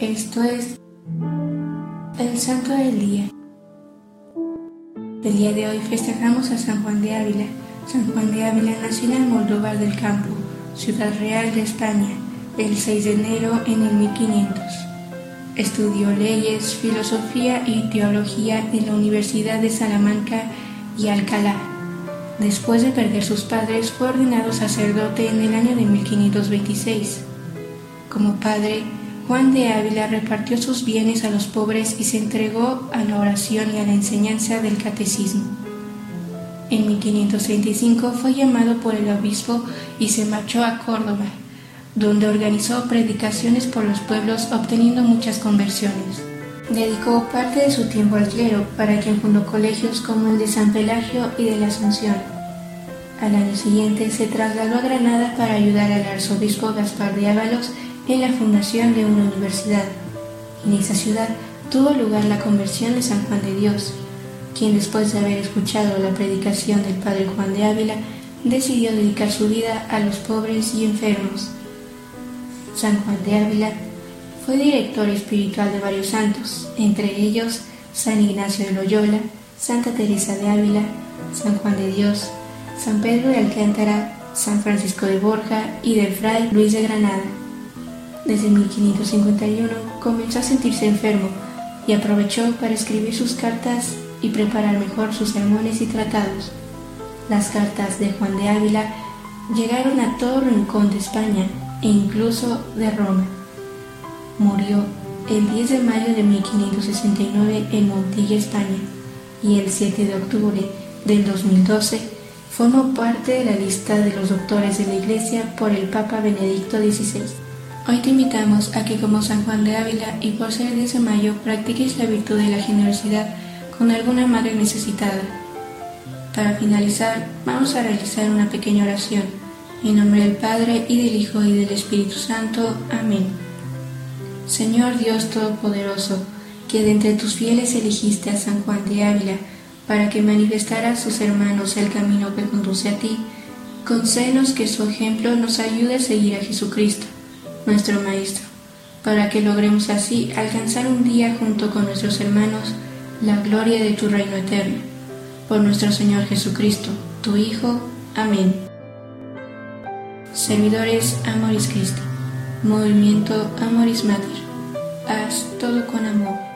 Esto es el Santo del Día. El día de hoy festejamos a San Juan de Ávila. San Juan de Ávila nació en Moldóvar del Campo, ciudad real de España, el 6 de enero en el 1500. Estudió leyes, filosofía y teología en la Universidad de Salamanca y Alcalá. Después de perder sus padres, fue ordenado sacerdote en el año de 1526. Como padre, Juan de Ávila repartió sus bienes a los pobres y se entregó a la oración y a la enseñanza del catecismo. En 1535 fue llamado por el obispo y se marchó a Córdoba, donde organizó predicaciones por los pueblos obteniendo muchas conversiones. Dedicó parte de su tiempo al clero, para quien fundó colegios como el de San Pelagio y de la Asunción. Al año siguiente se trasladó a Granada para ayudar al arzobispo Gaspar de Ábalos en la fundación de una universidad. En esa ciudad tuvo lugar la conversión de San Juan de Dios, quien después de haber escuchado la predicación del padre Juan de Ávila, decidió dedicar su vida a los pobres y enfermos. San Juan de Ávila fue director espiritual de varios santos, entre ellos San Ignacio de Loyola, Santa Teresa de Ávila, San Juan de Dios, San Pedro de Alcántara, San Francisco de Borja y del Fray Luis de Granada. Desde 1551 comenzó a sentirse enfermo y aprovechó para escribir sus cartas y preparar mejor sus sermones y tratados. Las cartas de Juan de Ávila llegaron a todo rincón de España e incluso de Roma. Murió el 10 de mayo de 1569 en Montilla, España, y el 7 de octubre del 2012 formó parte de la lista de los doctores de la Iglesia por el Papa Benedicto XVI. Hoy te invitamos a que como San Juan de Ávila y por ser 10 de mayo practiques la virtud de la generosidad con alguna madre necesitada. Para finalizar, vamos a realizar una pequeña oración. En nombre del Padre y del Hijo y del Espíritu Santo. Amén. Señor Dios Todopoderoso, que de entre tus fieles elegiste a San Juan de Ávila para que manifestara a sus hermanos el camino que conduce a ti, concédenos que su ejemplo nos ayude a seguir a Jesucristo nuestro Maestro, para que logremos así alcanzar un día junto con nuestros hermanos la gloria de tu reino eterno. Por nuestro Señor Jesucristo, tu Hijo. Amén. Servidores Amoris Cristo. Movimiento Amoris Mater. Haz todo con amor.